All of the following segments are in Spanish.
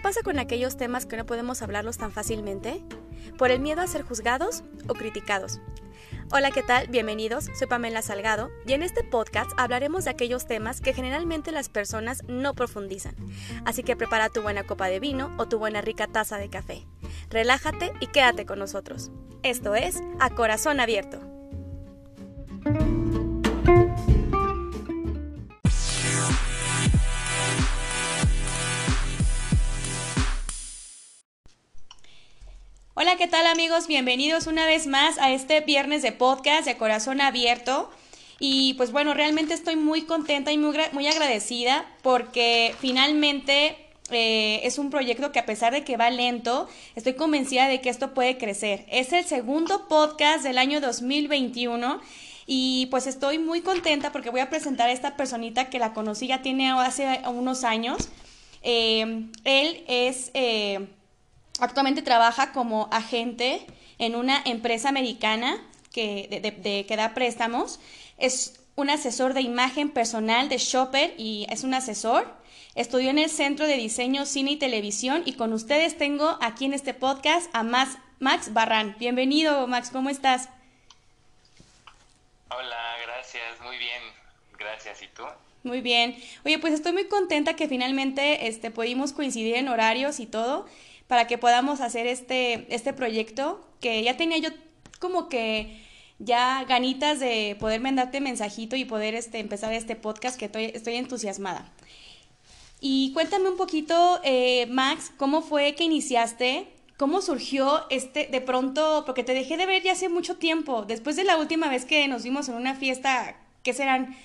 ¿Qué pasa con aquellos temas que no podemos hablarlos tan fácilmente? ¿Por el miedo a ser juzgados o criticados? Hola, ¿qué tal? Bienvenidos, soy Pamela Salgado y en este podcast hablaremos de aquellos temas que generalmente las personas no profundizan. Así que prepara tu buena copa de vino o tu buena rica taza de café. Relájate y quédate con nosotros. Esto es A Corazón Abierto. Hola, ¿qué tal amigos? Bienvenidos una vez más a este viernes de podcast de Corazón Abierto. Y pues bueno, realmente estoy muy contenta y muy, muy agradecida porque finalmente eh, es un proyecto que a pesar de que va lento, estoy convencida de que esto puede crecer. Es el segundo podcast del año 2021 y pues estoy muy contenta porque voy a presentar a esta personita que la conocí ya tiene hace unos años. Eh, él es... Eh, Actualmente trabaja como agente en una empresa americana que, de, que da préstamos. Es un asesor de imagen personal de Shopper y es un asesor. Estudió en el Centro de Diseño, Cine y Televisión y con ustedes tengo aquí en este podcast a Max, Max Barran. Bienvenido, Max, ¿cómo estás? Hola, gracias, muy bien, gracias. ¿Y tú? Muy bien. Oye, pues estoy muy contenta que finalmente este, pudimos coincidir en horarios y todo para que podamos hacer este, este proyecto que ya tenía yo como que ya ganitas de poder mandarte mensajito y poder este, empezar este podcast que estoy, estoy entusiasmada. Y cuéntame un poquito, eh, Max, ¿cómo fue que iniciaste? ¿Cómo surgió este, de pronto, porque te dejé de ver ya hace mucho tiempo, después de la última vez que nos vimos en una fiesta, ¿qué serán?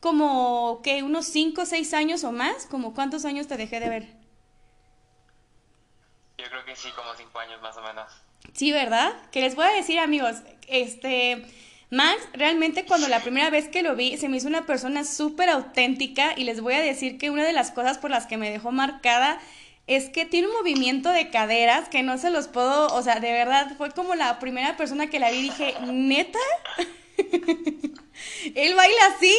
Como que unos 5 o 6 años o más, como cuántos años te dejé de ver? Yo creo que sí, como cinco años más o menos. Sí, ¿verdad? Que les voy a decir, amigos, este, Max, realmente cuando la primera vez que lo vi, se me hizo una persona súper auténtica y les voy a decir que una de las cosas por las que me dejó marcada es que tiene un movimiento de caderas que no se los puedo, o sea, de verdad, fue como la primera persona que la vi y dije, ¿neta? ¿Él baila así?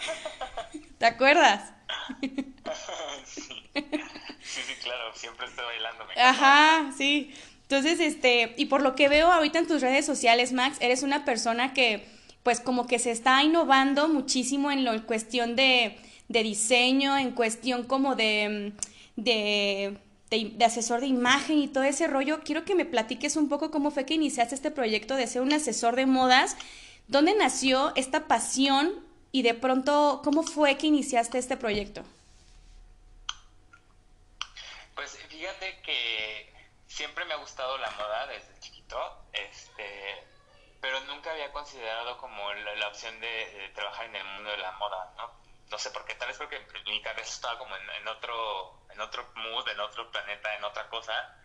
¿Te acuerdas? Sí, sí, claro, siempre estoy bailando. Ajá, sí. Entonces, este, y por lo que veo ahorita en tus redes sociales, Max, eres una persona que, pues, como que se está innovando muchísimo en la cuestión de, de diseño, en cuestión como de, de, de, asesor de imagen y todo ese rollo. Quiero que me platiques un poco cómo fue que iniciaste este proyecto de ser un asesor de modas. ¿Dónde nació esta pasión y de pronto cómo fue que iniciaste este proyecto? Fíjate que siempre me ha gustado la moda desde chiquito, este, pero nunca había considerado como la, opción de, trabajar en el mundo de la moda, ¿no? No sé por qué, tal vez porque mi cabeza estaba como en, otro, en otro mood, en otro planeta, en otra cosa,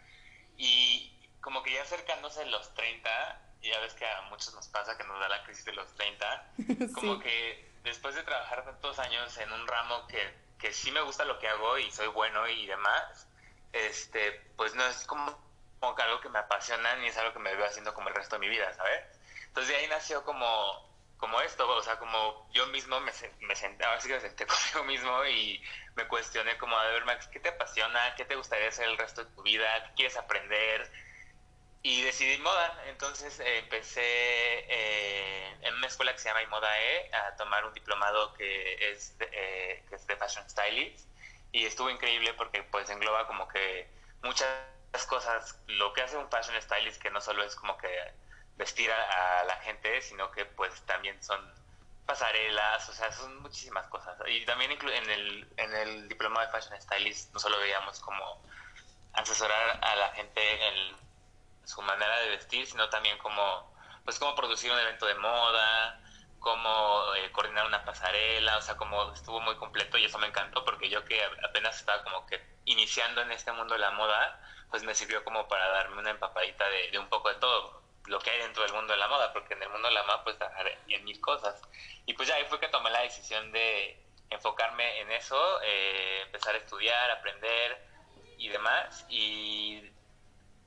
y como que ya acercándose a los 30, ya ves que a muchos nos pasa que nos da la crisis de los 30, como que después de trabajar tantos años en un ramo que, que sí me gusta lo que hago y soy bueno y demás, este, pues no es como, como algo que me apasiona ni es algo que me veo haciendo como el resto de mi vida, ¿sabes? Entonces de ahí nació como, como esto, o sea, como yo mismo me, me senté, así que me senté conmigo mismo y me cuestioné como, a ver, Max, ¿qué te apasiona? ¿Qué te gustaría hacer el resto de tu vida? ¿Qué quieres aprender? Y decidí moda, entonces eh, empecé eh, en una escuela que se llama IMODAE a tomar un diplomado que es eh, que es de Fashion Stylist y estuvo increíble porque pues engloba como que muchas cosas, lo que hace un fashion stylist que no solo es como que vestir a, la gente, sino que pues también son pasarelas, o sea, son muchísimas cosas. Y también en el, en el diploma de fashion stylist no solo veíamos como asesorar a la gente en su manera de vestir, sino también como pues cómo producir un evento de moda, cómo eh, coordinar una pasarela, o sea, como estuvo muy completo y eso me encantó porque yo que apenas estaba como que iniciando en este mundo de la moda, pues me sirvió como para darme una empapadita de, un poco de todo lo que hay dentro del mundo de la moda, porque en el mundo de la moda pues trabajar en mil cosas. Y pues ya ahí fue que tomé la decisión de enfocarme en eso, eh, empezar a estudiar, aprender y demás. Y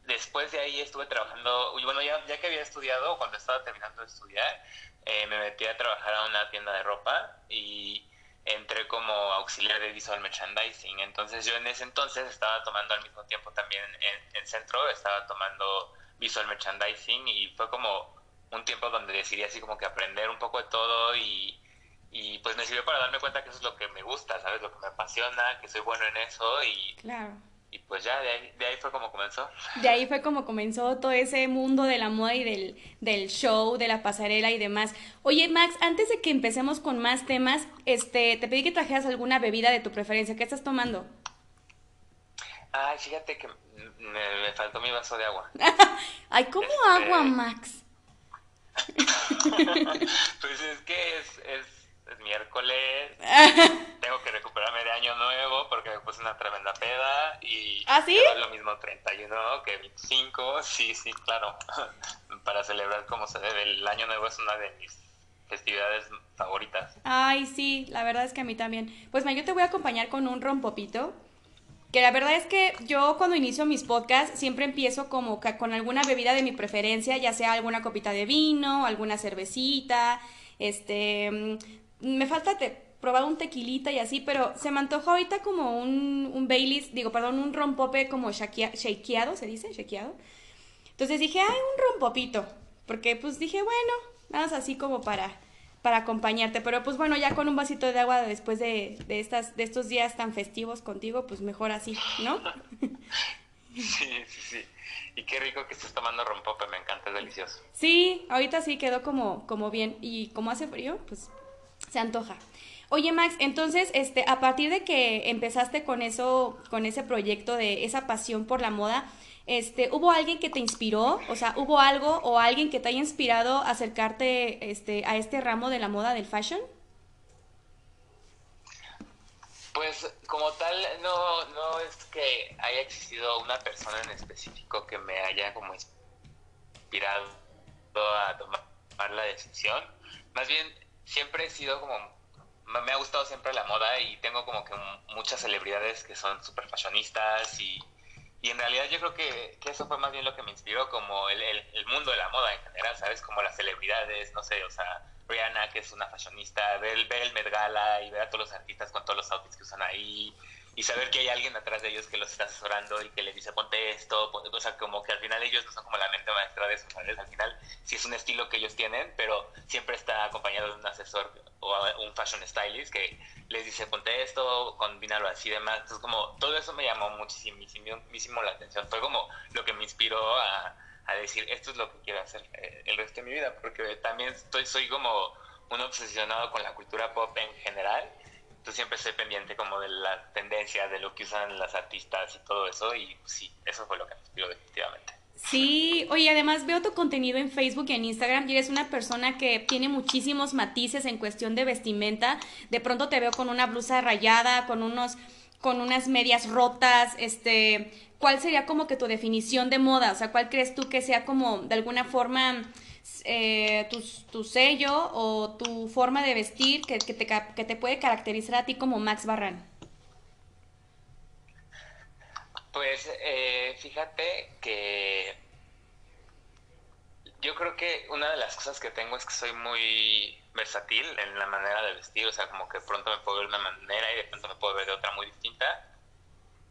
después de ahí estuve trabajando, bueno, ya, ya que había estudiado, cuando estaba terminando de estudiar, eh, me metí a trabajar a una tienda de ropa y entré como auxiliar de visual merchandising. Entonces yo en ese entonces estaba tomando al mismo tiempo también en, en centro, estaba tomando visual merchandising y fue como un tiempo donde decidí así como que aprender un poco de todo y, y pues me sirvió para darme cuenta que eso es lo que me gusta, ¿sabes? Lo que me apasiona, que soy bueno en eso y... Claro. Y pues ya, de ahí, de ahí fue como comenzó. De ahí fue como comenzó todo ese mundo de la moda y del, del show, de la pasarela y demás. Oye, Max, antes de que empecemos con más temas, este, te pedí que trajeras alguna bebida de tu preferencia. ¿Qué estás tomando? Ay, fíjate que me, me faltó mi vaso de agua. Ay, ¿cómo Este- agua, Max? pues es que es, es, es miércoles, tengo que recuperarme de año nuevo porque me puse una tremenda peda y ¿Ah, sí? lo mismo 31 que 25, sí, sí, claro, para celebrar como se debe. El año nuevo es una de mis festividades favoritas. Ay, sí, la verdad es que a mí también. Pues yo te voy a acompañar con un rompopito. Que la verdad es que yo cuando inicio mis podcasts siempre empiezo como con alguna bebida de mi preferencia, ya sea alguna copita de vino, alguna cervecita, este, mm, me falta te- probar un tequilita y así, pero se me antoja ahorita como un, un Baileys, digo, perdón, un rompope como shakea- shakeado, ¿se dice? Shakeado. Entonces dije, ay, un rompopito, porque pues dije, bueno, nada más así como para, para acompañarte, pero pues bueno, ya con un vasito de agua después de, de, estas, de estos días tan festivos contigo, pues mejor así, ¿no? Sí, sí, sí. Y qué rico que estés tomando rompope, me encanta, es delicioso. Sí, ahorita sí quedó como, como bien, y como hace frío, pues se antoja. Oye Max, entonces, este, a partir de que empezaste con eso, con ese proyecto de esa pasión por la moda, este, ¿hubo alguien que te inspiró? O sea, ¿hubo algo o alguien que te haya inspirado a acercarte, este, a este ramo de la moda del fashion? Pues como tal, no, no es que haya existido una persona en específico que me haya como inspirado a tomar la decisión. Más bien, siempre he sido como, me ha gustado siempre la moda y tengo como que muchas celebridades que son súper fashionistas y, y en realidad yo creo que, que, eso fue más bien lo que me inspiró, como el, el, mundo de la moda en general, ¿sabes? Como las celebridades, no sé, o sea, Rihanna, que es una fashionista, ver el Met Gala y ver a todos los artistas con todos los outfits que usan ahí y saber que hay alguien atrás de ellos que los está asesorando y que les dice ponte esto, ponte, o sea, como que al final ellos no son como la mente maestra de eso, ¿sabes? Al final sí es un estilo que ellos tienen, pero siempre está acompañado de un asesor o un fashion stylist que les dice ponte esto, combínalo así y demás. Entonces como todo eso me llamó muchísimo, muchísimo la atención, fue como lo que me inspiró a a decir esto es lo que quiero hacer eh, el resto de mi vida, porque también estoy, soy como un obsesionado con la cultura pop en general, entonces siempre estoy pendiente como de la tendencia, de lo que usan las artistas y todo eso, y sí, eso fue lo que me inspiró definitivamente. Sí, oye, además veo tu contenido en Facebook y en Instagram y eres una persona que tiene muchísimos matices en cuestión de vestimenta. De pronto te veo con una blusa rayada, con unos con unas medias rotas, este, ¿cuál sería como que tu definición de moda? O sea, ¿cuál crees tú que sea como de alguna forma eh, tu, sello o tu forma de vestir que, que, te, que te puede caracterizar a ti como Max Barran? Pues eh, fíjate que yo creo que una de las cosas que tengo es que soy muy versátil en la manera de vestir, o sea, como que pronto me puedo ver de una manera y de pronto me puedo ver de otra muy distinta.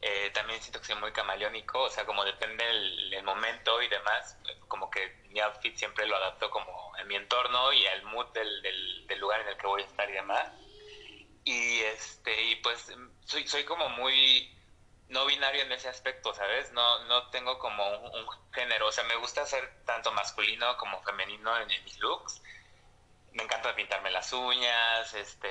Eh, también siento que soy muy camaleónico, o sea, como depende el, momento y demás, como que mi outfit siempre lo adapto como en mi entorno y al mood del, del, lugar en el que voy a estar y demás. Y este, y pues soy, soy como muy no binario en ese aspecto, ¿sabes? No, no tengo como un, género, o sea, me gusta ser tanto masculino como femenino en, en mis looks me encanta pintarme las uñas, este,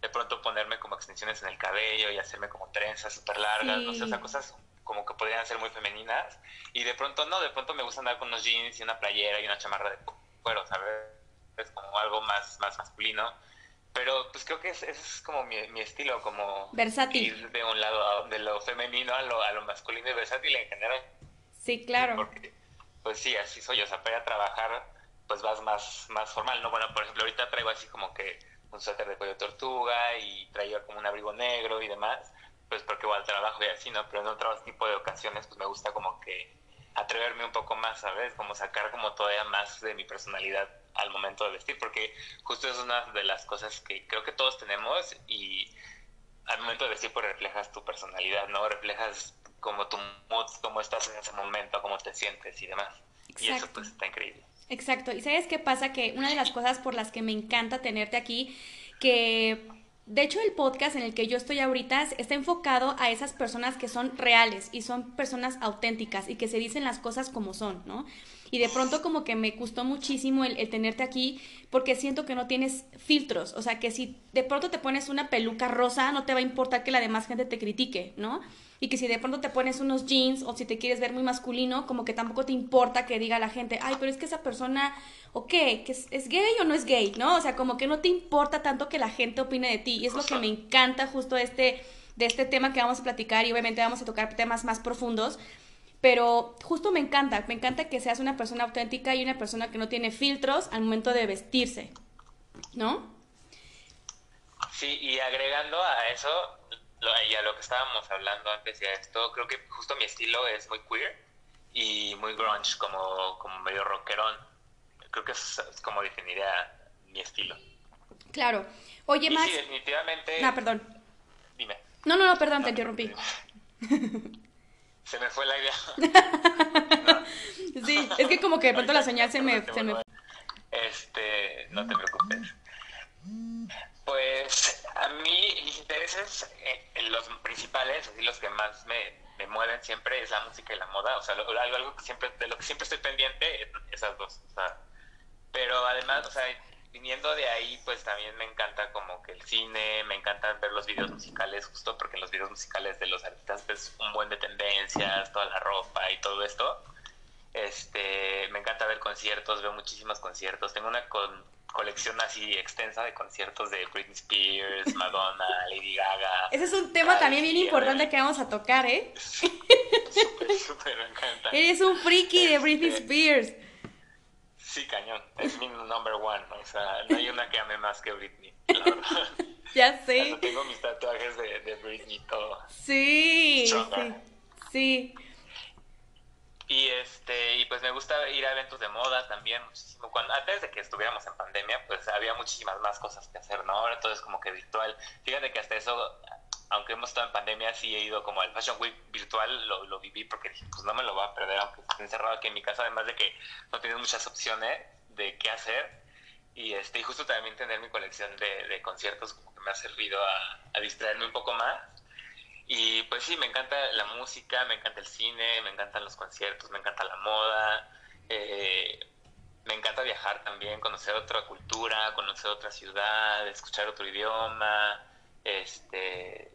de pronto ponerme como extensiones en el cabello y hacerme como trenzas súper largas, sí. no sé, o sea, cosas como que podrían ser muy femeninas. Y de pronto no, de pronto me gusta andar con unos jeans y una playera y una chamarra de cuero, ¿sabes? Es como algo más, más masculino. Pero pues creo que ese es como mi, mi, estilo, como versátil. ir de un lado, de lo femenino a lo, a lo masculino y versátil en general. Sí, claro. Porque, pues sí, así soy, o sea, para a trabajar pues vas más, más formal, ¿no? Bueno, por ejemplo, ahorita traigo así como que un suéter de cuello tortuga y traigo como un abrigo negro y demás, pues porque voy al trabajo y así, ¿no? Pero en otro tipo de ocasiones pues me gusta como que atreverme un poco más, ¿sabes? Como sacar como todavía más de mi personalidad al momento de vestir, porque justo es una de las cosas que creo que todos tenemos y al momento de vestir pues reflejas tu personalidad, ¿no? Reflejas como tu mood, cómo estás en ese momento, cómo te sientes y demás. Y eso pues está increíble. Exacto. ¿Y sabes qué pasa? Que una de las cosas por las que me encanta tenerte aquí, que de hecho, el podcast en el que yo estoy ahorita está enfocado a esas personas que son reales y son personas auténticas y que se dicen las cosas como son, ¿no? Y de pronto como que me gustó muchísimo el, tenerte aquí porque siento que no tienes filtros, o sea, que si de pronto te pones una peluca rosa, no te va a importar que la demás gente te critique, ¿no? y que si de pronto te pones unos jeans o si te quieres ver muy masculino, como que tampoco te importa que diga la gente, ay, pero es que esa persona, ¿o qué? ¿Que es, gay o no es gay? ¿No? O sea, como que no te importa tanto que la gente opine de ti. Y es lo que me encanta justo este, de este tema que vamos a platicar y obviamente vamos a tocar temas más profundos. Pero justo me encanta, me encanta que seas una persona auténtica y una persona que no tiene filtros al momento de vestirse, ¿no? Sí, y agregando a eso, y a lo que estábamos hablando antes de esto, creo que justo mi estilo es muy queer y muy grunge, como, como medio rockerón. Creo que es, como definiría mi estilo. Claro. Oye, más. Sí, definitivamente. No, perdón. Dime. No, no, no, perdón, te interrumpí. Se me fue la idea. Sí, es que como que de pronto la señal se me, se me... Este, no te preocupes. Pues a mí mis intereses, eh, los principales, así los que más me, mueven siempre es la música y la moda. O sea, algo, algo que siempre, de lo que siempre estoy pendiente, esas dos. O sea, pero además, o sea, viniendo de ahí, pues también me encanta como que el cine, me encanta ver los videos musicales, justo porque en los videos musicales de los artistas ves un buen de tendencias, toda la ropa y todo esto. Este, me encanta ver conciertos, veo muchísimos conciertos. Tengo una con, colección así extensa de conciertos de Britney Spears, Madonna, Lady Gaga. Ese es un tema también bien importante que vamos a tocar, ¿eh? Súper, súper, me encanta. Eres un friki de Britney este, Spears. Sí, cañón. Es mi number one. O sea, no hay una que ame más que Britney, la verdad. ya sé. tengo mis tatuajes de, de Britney todo. Sí, sí. Sí. Y este, y pues me gusta ir a eventos de moda también muchísimo. Cuando, antes de que estuviéramos en pandemia, pues había muchísimas más cosas que hacer, ¿no? Ahora todo es como que virtual. Fíjate que hasta eso, aunque hemos estado en pandemia, sí he ido como al Fashion Week virtual, lo, lo viví porque dije, pues no me lo voy a perder, aunque esté encerrado aquí en mi casa, además de que no tienes muchas opciones de qué hacer. Y este, y justo también tener mi colección de, de conciertos como que me ha servido a, a distraerme un poco más y pues sí, me encanta la música, me encanta el cine, me encantan los conciertos, me encanta la moda, eh, me encanta viajar también, conocer otra cultura, conocer otra ciudad, escuchar otro idioma, este,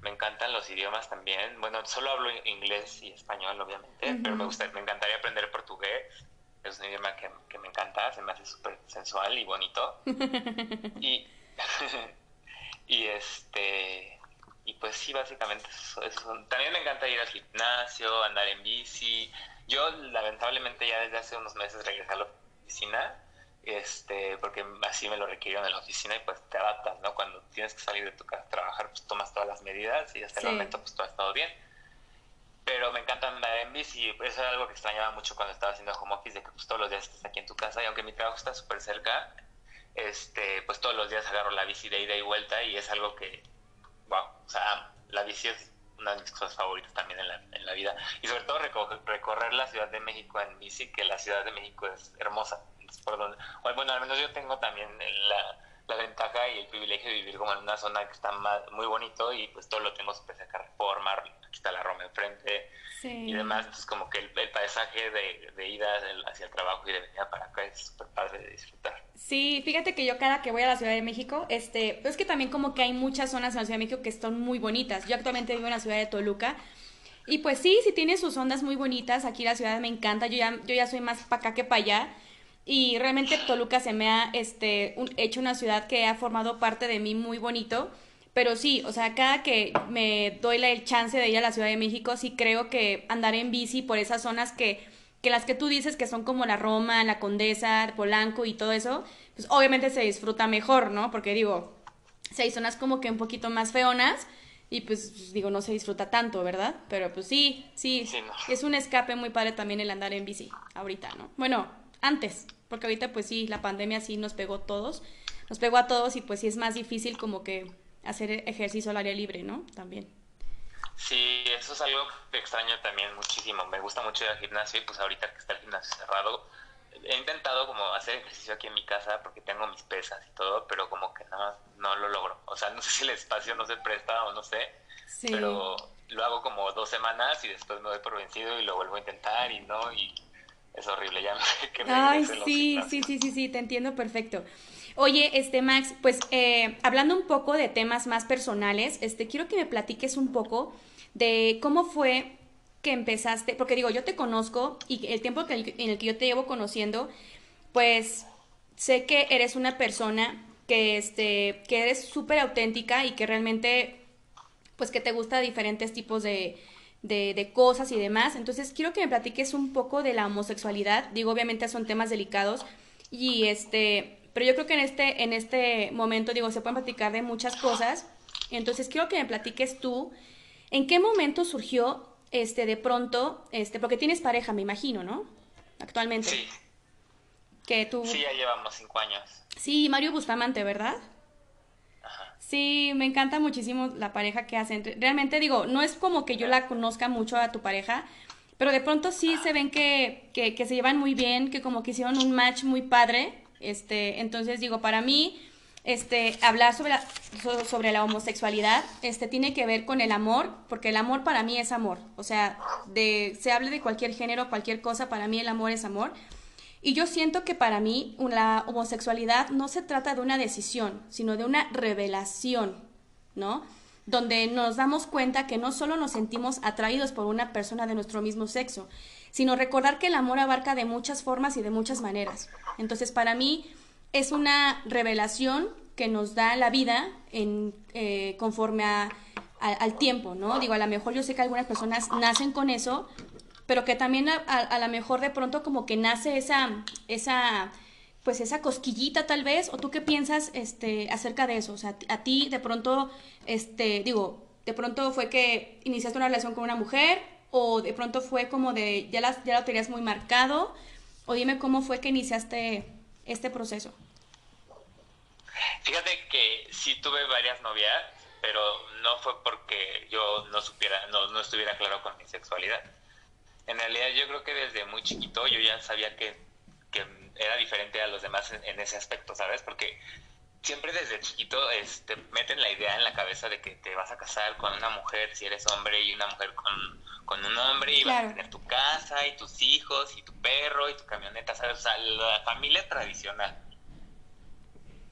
me encantan los idiomas también. Bueno, solo hablo inglés y español, obviamente, pero me gusta, me encantaría aprender portugués. Es un idioma que, que me encanta, se me hace súper sensual y bonito. y, y este y pues sí, básicamente eso, También me encanta ir al gimnasio, andar en bici. Yo lamentablemente ya desde hace unos meses regresé a la oficina, este, porque así me lo requirieron en la oficina y pues te adaptas, ¿no? Cuando tienes que salir de tu casa a trabajar, pues tomas todas las medidas y hasta el momento pues todo ha estado bien. Pero me encanta andar en bici, eso era algo que extrañaba mucho cuando estaba haciendo home office, de que pues todos los días estás aquí en tu casa y aunque mi trabajo está súper cerca, este, pues todos los días agarro la bici de ida y vuelta y es algo que wow, o sea, la bici es una de mis cosas favoritas también en la, en la vida. Y sobre todo recorrer, la Ciudad de México en bici, que la Ciudad de México es hermosa. Bueno, al menos yo tengo también la, la, ventaja y el privilegio de vivir como en una zona que está muy bonito y pues todo lo tengo súper cerca, Reforma, aquí está la Roma enfrente y demás. Entonces como que el, paisaje de, de, ida hacia el trabajo y de venida para acá es súper padre de disfrutar. Sí, fíjate que yo cada que voy a la Ciudad de México, este, pues es que también como que hay muchas zonas en la Ciudad de México que están muy bonitas. Yo actualmente vivo en la ciudad de Toluca. Y pues sí, sí tiene sus ondas muy bonitas. Aquí la ciudad me encanta. Yo ya, yo ya soy más para acá que para allá. Y realmente Toluca se me ha este, hecho una ciudad que ha formado parte de mí muy bonito. Pero sí, o sea, cada que me doy la, el chance de ir a la Ciudad de México, sí creo que andar en bici por esas zonas que que las que tú dices que son como la Roma, la Condesa, Polanco y todo eso, pues obviamente se disfruta mejor, ¿no? Porque digo, hay zonas como que un poquito más feonas y pues digo, no se disfruta tanto, ¿verdad? Pero pues sí, sí, es un escape muy padre también el andar en bici ahorita, ¿no? Bueno, antes, porque ahorita pues sí, la pandemia sí nos pegó a todos, nos pegó a todos y pues sí es más difícil como que hacer ejercicio al aire libre, ¿no? También. Sí, eso es algo que extraño también muchísimo. Me gusta mucho ir al gimnasio y pues ahorita que está el gimnasio cerrado, he intentado como hacer ejercicio aquí en mi casa porque tengo mis pesas y todo, pero como que no, no lo logro. O sea, no sé si el espacio no se presta o no sé, pero lo hago como dos semanas y después me doy por vencido y lo vuelvo a intentar y no, y es horrible, ya no sé qué Ay, sí, sí, sí, sí, sí, te entiendo perfecto. Oye, este Max, pues eh, hablando un poco de temas más personales, este quiero que me platiques un poco de cómo fue que empezaste, porque digo, yo te conozco y el tiempo en el que yo te llevo conociendo, pues sé que eres una persona que, este, que eres súper auténtica y que realmente, pues que te gusta diferentes tipos de, de, de, cosas y demás. Entonces, quiero que me platiques un poco de la homosexualidad. Digo, obviamente son temas delicados y este, pero yo creo que en este, en este momento, digo, se pueden platicar de muchas cosas. Entonces, quiero que me platiques tú, ¿en qué momento surgió, este, de pronto, este, porque tienes pareja, me imagino, ¿no? Actualmente. Sí. Que tú... Sí, ya llevamos cinco años. Sí, Mario Bustamante, ¿verdad? Sí, me encanta muchísimo la pareja que hacen. Realmente digo, no es como que yo la conozca mucho a tu pareja, pero de pronto sí se ven que, que, que se llevan muy bien, que como que hicieron un match muy padre este, entonces digo, para mí, este, hablar sobre la, sobre la homosexualidad, este, tiene que ver con el amor, porque el amor para mí es amor. O sea, de, se hable de cualquier género, cualquier cosa, para mí el amor es amor. Y yo siento que para mí la homosexualidad no se trata de una decisión, sino de una revelación, ¿no? Donde nos damos cuenta que no solo nos sentimos atraídos por una persona de nuestro mismo sexo, sino recordar que el amor abarca de muchas formas y de muchas maneras. Entonces, para mí es una revelación que nos da la vida en, eh, conforme al tiempo, ¿no? Digo, a lo mejor yo sé que algunas personas nacen con eso, pero que también a, a lo mejor de pronto como que nace esa, esa, pues esa cosquillita tal vez, o tú qué piensas este, acerca de eso, o sea, a ti de pronto, este, digo, de pronto fue que iniciaste una relación con una mujer, o de pronto fue como de, ya, las, ya lo tenías muy marcado, o dime cómo fue que iniciaste este proceso. Fíjate que sí tuve varias novias, pero no fue porque yo no supiera, no, no estuviera claro con mi sexualidad. En realidad yo creo que desde muy chiquito yo ya sabía que, que era diferente a los demás en, en, ese aspecto, ¿sabes? Porque siempre desde chiquito este, meten la idea en la cabeza de que te vas a casar con una mujer si eres hombre y una mujer con, con un hombre y vas a tener tu casa y tus hijos y tu perro y tu camioneta, ¿sabes? O sea, la familia tradicional.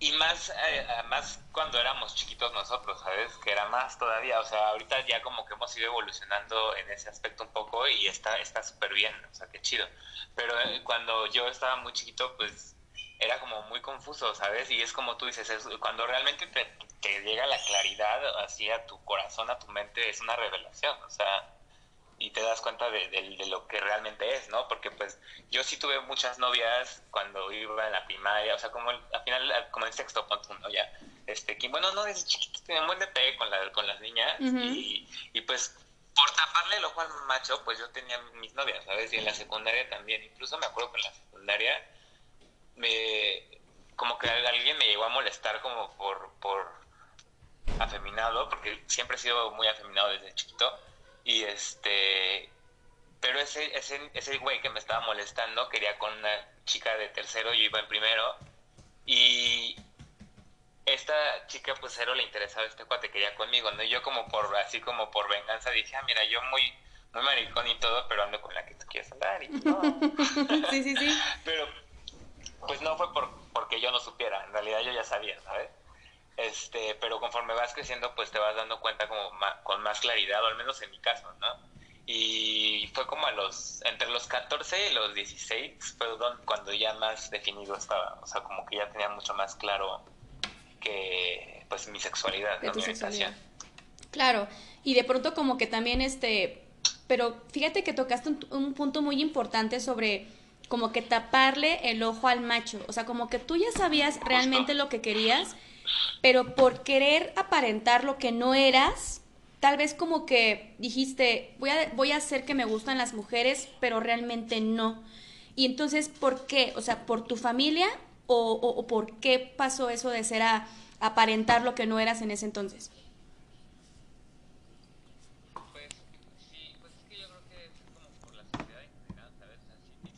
Y más, eh, más cuando éramos chiquitos nosotros, ¿sabes? Que era más todavía, o sea, ahorita ya como que hemos ido evolucionando en ese aspecto un poco y está está súper bien, o sea, qué chido. Pero eh, cuando yo estaba muy chiquito, pues era como muy confuso, ¿sabes? Y es como tú dices, es, cuando realmente te, te, llega la claridad así a tu corazón, a tu mente, es una revelación, o sea, y te das cuenta de, de, de, lo que realmente es, ¿no? Porque pues yo sí tuve muchas novias cuando iba en la primaria, o sea, como el, al final, como en sexto punto, ¿no? Ya, este, que bueno, no, desde chiquito tenía un buen de pegue con, la, con las niñas uh -huh. y, y pues por taparle el ojo al macho, pues yo tenía mis novias, ¿sabes? Y en la secundaria también, incluso me acuerdo que en la secundaria me como que alguien me llegó a molestar como por por afeminado porque siempre he sido muy afeminado desde chiquito y este pero ese ese ese güey que me estaba molestando quería con una chica de tercero yo iba en primero y esta chica pues cero le interesaba este cuate quería conmigo no y yo como por así como por venganza dije ah mira yo muy muy maricón y todo pero ando con la que tú quieres andar y no sí sí sí. Pero pues no fue por, porque yo no supiera, en realidad yo ya sabía, ¿sabes? Este, pero conforme vas creciendo, pues te vas dando cuenta como más, con más claridad, o al menos en mi caso, ¿no? Y fue como a los, entre los 14 y los 16, fue cuando ya más definido estaba, o sea, como que ya tenía mucho más claro que, pues, mi sexualidad, ¿no? Mi sexualidad. Claro, y de pronto como que también, este, pero fíjate que tocaste un, un punto muy importante sobre como que taparle el ojo al macho. O sea, como que tú ya sabías realmente lo que querías, pero por querer aparentar lo que no eras, tal vez como que dijiste, voy a, voy a hacer que me gustan las mujeres, pero realmente no. Y entonces, ¿por qué? O sea, ¿por tu familia o, o, por qué pasó eso de ser a, aparentar lo que no eras en ese entonces? Pues sí, pues es que yo creo que es como por la sociedad en general, ¿sabes?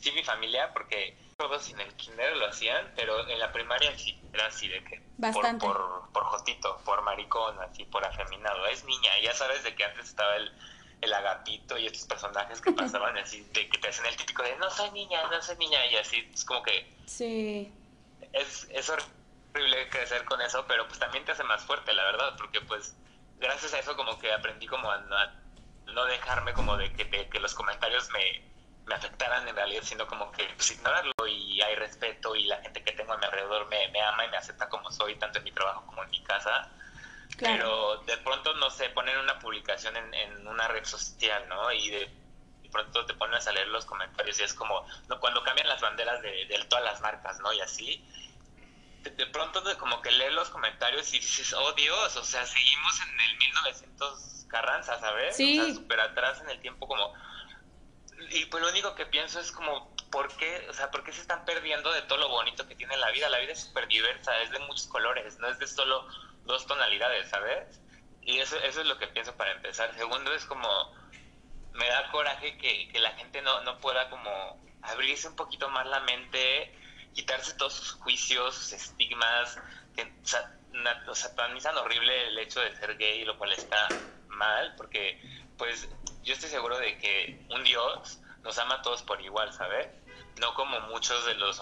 Sí, mi familia, porque todos en el kinder lo hacían, pero en la primaria sí, era así de que... Bastante. Por, por, jotito, por maricón, así, por afeminado. Es niña, ya sabes de que antes estaba el, el agapito y estos personajes que pasaban así, de que te hacen el típico de no soy niña, no soy niña, y así, es como que... Sí. Es, es horrible crecer con eso, pero pues también te hace más fuerte, la verdad, porque pues gracias a eso como que aprendí como a, no dejarme como de que, de que los comentarios me me afectaran en realidad, sino como que pues, ignorarlo y hay respeto y la gente que tengo a mi alrededor me, me ama y me acepta como soy, tanto en mi trabajo como en mi casa. Pero de pronto, no sé, ponen una publicación en, en una red social, ¿no? Y de, pronto te pones a leer los comentarios y es como, ¿no? cuando cambian las banderas de, de todas las marcas, ¿no? Y así, de, pronto de como que lees los comentarios y dices, oh Dios, o sea, seguimos en el 1900 Carranza, ¿sabes? Sí. O sea, súper atrás en el tiempo como y pues lo único que pienso es como, ¿por qué, o sea, ¿por qué se están perdiendo de todo lo bonito que tiene la vida? La vida es súper diversa, es de muchos colores, no es de solo dos tonalidades, ¿sabes? Y eso, eso es lo que pienso para empezar. Segundo es como, me da coraje que, que la gente no, no pueda como abrirse un poquito más la mente, quitarse todos sus juicios, sus estigmas, que o satanizan horrible el hecho de ser gay, lo cual está mal, porque pues yo estoy seguro de que un Dios nos ama a todos por igual, ¿sabes? No como muchos de los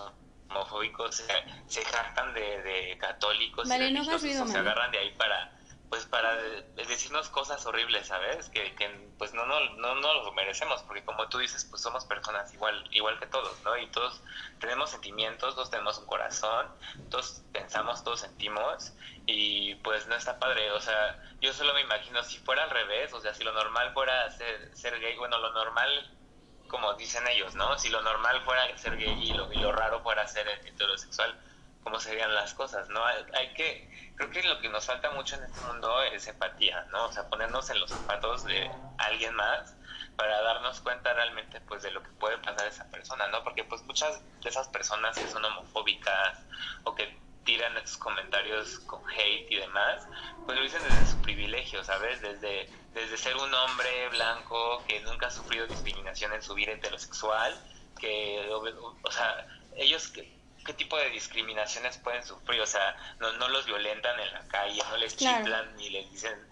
homofóbicos se, se jactan de, de católicos y no se agarran de ahí para pues para decirnos cosas horribles, ¿sabes? Que, que pues no, no, no, no lo merecemos, porque como tú dices, pues somos personas igual, igual que todos, ¿no? Y todos tenemos sentimientos, todos tenemos un corazón, todos pensamos, todos sentimos, y pues no está padre, o sea, yo solo me imagino si fuera al revés, o sea, si lo normal fuera ser, ser gay, bueno, lo normal, como dicen ellos, ¿no? Si lo normal fuera ser gay y lo, y lo raro fuera ser heterosexual, cómo serían las cosas, ¿no? Hay que, creo que lo que nos falta mucho en este mundo es empatía, ¿no? O sea, ponernos en los zapatos de alguien más para darnos cuenta realmente, pues, de lo que puede pasar a esa persona, ¿no? Porque, pues, muchas de esas personas que son homofóbicas o que tiran estos comentarios con hate y demás, pues lo dicen desde su privilegio, ¿sabes? Desde, desde ser un hombre blanco que nunca ha sufrido discriminación en su vida heterosexual, que, o sea, ellos que qué tipo de discriminaciones pueden sufrir, o sea, no, no los violentan en la calle, no les chiflan, ni les dicen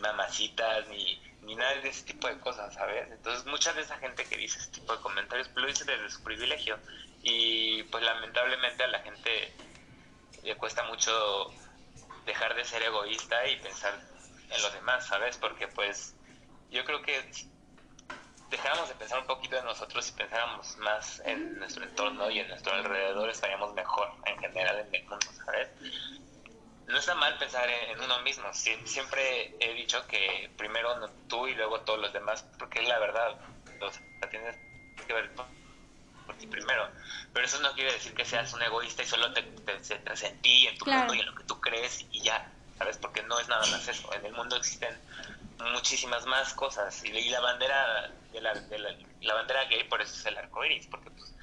mamacitas, ni, ni nada de ese tipo de cosas, ¿sabes? Entonces, mucha de esa gente que dice ese tipo de comentarios, pues lo dice desde su privilegio. Y pues lamentablemente a la gente le cuesta mucho dejar de ser egoísta y pensar en los demás, ¿sabes? Porque pues yo creo que dejáramos de pensar un poquito en nosotros y pensáramos más en nuestro entorno y en nuestro alrededor, estaríamos mejor en general en el mundo, ¿sabes? No está mal pensar en, uno mismo. siempre he dicho que primero tú y luego todos los demás, porque es la verdad. O sea, tienes que ver por, ti primero. Pero eso no quiere decir que seas un egoísta y solo te, centres en ti, en tu mundo y en lo que tú crees y ya, ¿sabes? Porque no es nada más eso. En el mundo existen muchísimas más cosas. Y, la bandera de la, de la, bandera gay por eso es el arco iris, porque pues,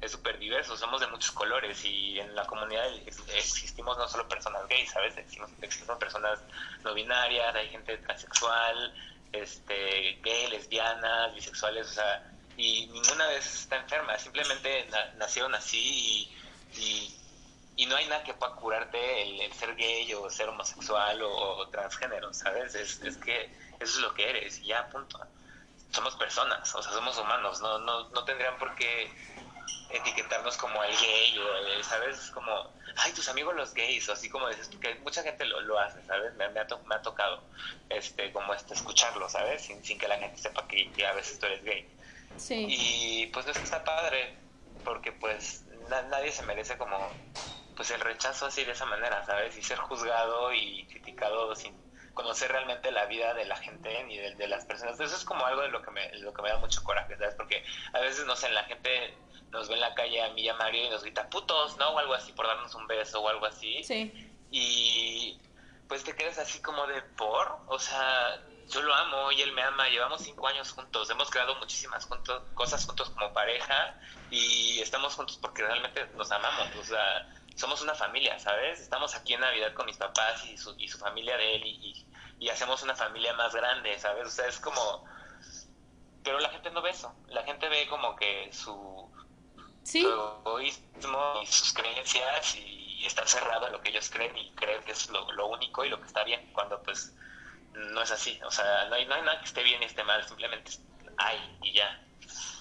es súper diverso, somos de muchos colores y en la comunidad existimos no solo personas gays, ¿sabes? Existimos, existimos personas no binarias, hay gente transexual, este, gay, lesbianas, bisexuales, o sea, y ninguna vez está enferma, simplemente nacieron así y, no hay nada que pueda curarte el, ser gay o ser homosexual o, transgénero, ¿sabes? Es, es que eso es lo que eres y ya, punto somos personas, o sea, somos humanos, no, no, no tendrían por qué etiquetarnos como el gay o, ¿sabes? Como, ay, tus amigos los gays, o así como dices, porque mucha gente lo, lo hace, ¿sabes? Me, me, ha me, ha tocado, este, como este, escucharlo, ¿sabes? Sin, sin que la gente sepa que, a veces tú eres gay. Sí. Y pues eso está padre, porque pues nadie se merece como, pues el rechazo así de esa manera, ¿sabes? Y ser juzgado y criticado sin conocer realmente la vida de la gente ni de, las personas. Eso es como algo de lo que me, lo que me da mucho coraje, ¿sabes? Porque a veces, no sé, la gente nos ve en la calle a mí y a Mario y nos grita putos, ¿no? O algo así por darnos un beso o algo así. Sí. Y pues te quedas así como de por, o sea, yo lo amo y él me ama, llevamos cinco años juntos, hemos creado muchísimas cosas juntos como pareja y estamos juntos porque realmente nos amamos, o sea, somos una familia, ¿sabes? Estamos aquí en Navidad con mis papás y su, y su familia de él y, y, hacemos una familia más grande, ¿sabes? O sea, es como... Pero la gente no ve eso, la gente ve como que su, ¿Sí? egoísmo y sus creencias y está cerrado a lo que ellos creen y creen que es lo, lo único y lo que está bien, cuando pues no es así. O sea, no hay, no hay nada que esté bien y esté mal, simplemente hay y ya.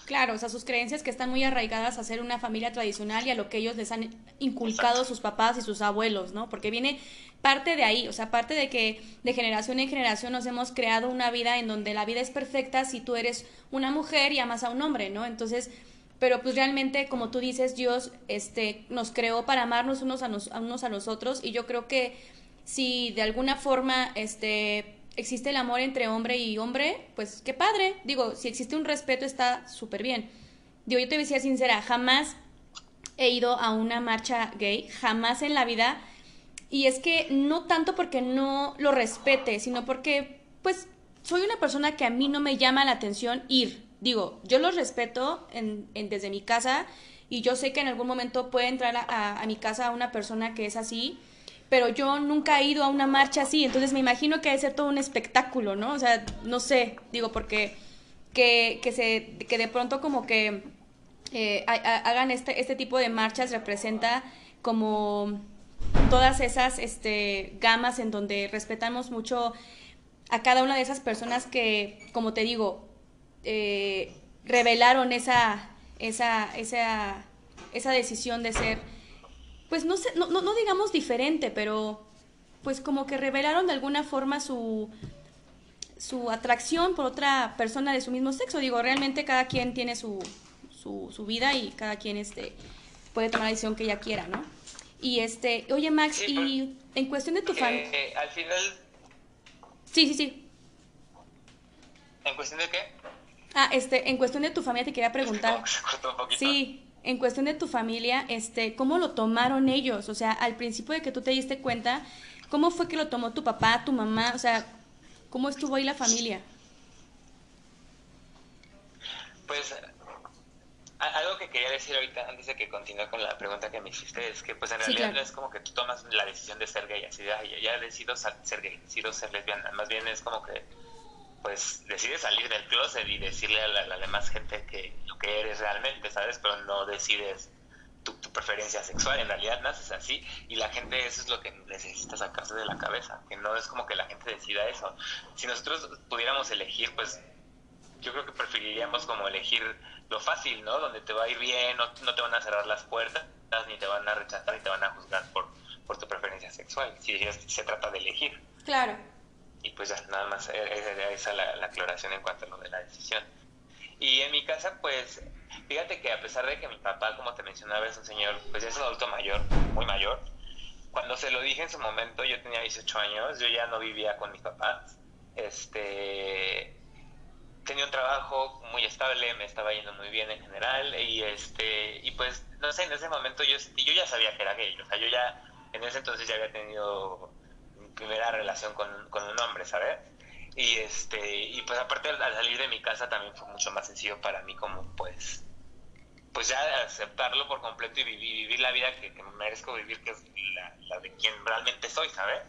Claro, o sea, sus creencias que están muy arraigadas a ser una familia tradicional y a lo que ellos les han inculcado sus papás y sus abuelos, ¿no? Porque viene parte de ahí, o sea, parte de que de generación en generación nos hemos creado una vida en donde la vida es perfecta si tú eres una mujer y amas a un hombre, ¿no? Entonces, pero pues realmente, como tú dices, Dios este, nos creó para amarnos unos a, a unos a los otros y yo creo que si de alguna forma, este existe el amor entre hombre y hombre, pues qué padre. Digo, si existe un respeto está súper bien. Digo, yo te voy a ser sincera, jamás he ido a una marcha gay, jamás en la vida. Y es que no tanto porque no lo respete, sino porque, pues, soy una persona que a mí no me llama la atención ir. Digo, yo los respeto desde mi casa y yo sé que en algún momento puede entrar a, a mi casa una persona que es así pero yo nunca he ido a una marcha así, entonces me imagino que debe ser todo un espectáculo, ¿no? O sea, no sé, digo, porque que, que, se, que de pronto como que eh, hagan este, este tipo de marchas representa como todas esas este, gamas en donde respetamos mucho a cada una de esas personas que, como te digo, eh, revelaron esa, esa, esa, esa decisión de ser pues no, sé, no, no, digamos diferente, pero pues como que revelaron de alguna forma su, su atracción por otra persona de su mismo sexo. Digo, realmente cada quien tiene su, su, su vida y cada quien este, puede tomar la decisión que ella quiera, ¿no? Y este, oye Max, y en cuestión de tu familia... Eh, al final... Sí, sí, sí. ¿En cuestión de qué? Ah, este, en cuestión de tu familia te quería preguntar. Sí, en cuestión de tu familia, este, ¿cómo lo tomaron ellos? O sea, al principio de que tú te diste cuenta, ¿cómo fue que lo tomó tu papá, tu mamá? O sea, ¿cómo estuvo ahí la familia? Pues algo que quería decir ahorita antes de que continúe con la pregunta que me hiciste es que pues en realidad no es como que tú tomas la decisión de ser gay, así de, ya decido ser gay, decido ser lesbiana, más bien es como que pues decides salir del closet y decirle a la, demás gente que lo que eres realmente, ¿sabes? Pero no decides tu, preferencia sexual, en realidad naces así y la gente eso es lo que necesita sacarse de la cabeza, que no es como que la gente decida eso. Si nosotros pudiéramos elegir, pues yo creo que preferiríamos como elegir lo fácil, ¿no? Donde te va a ir bien, no, no te van a cerrar las puertas, ni te van a rechazar, ni te van a juzgar por, por tu preferencia sexual, si se trata de elegir. Claro y pues ya nada más eh, esa la, la aclaración en cuanto a lo de la decisión. Y en mi casa, pues, fíjate que a pesar de que mi papá, como te mencionaba, es un señor, pues es un adulto mayor, muy mayor, cuando se lo dije en su momento, yo tenía 18 años, yo ya no vivía con mis papás, este, tenía un trabajo muy estable, me estaba yendo muy bien en general, y este, y pues, no sé, en ese momento yo, yo ya sabía que era gay, o sea, yo ya, en ese entonces ya había tenido primera relación con, un hombre, ¿sabes? Y, este, y pues aparte al, salir de mi casa también fue mucho más sencillo para mí como pues pues ya aceptarlo por completo y vivir, vivir la vida que, merezco vivir, que es la, de quien realmente soy, ¿sabes?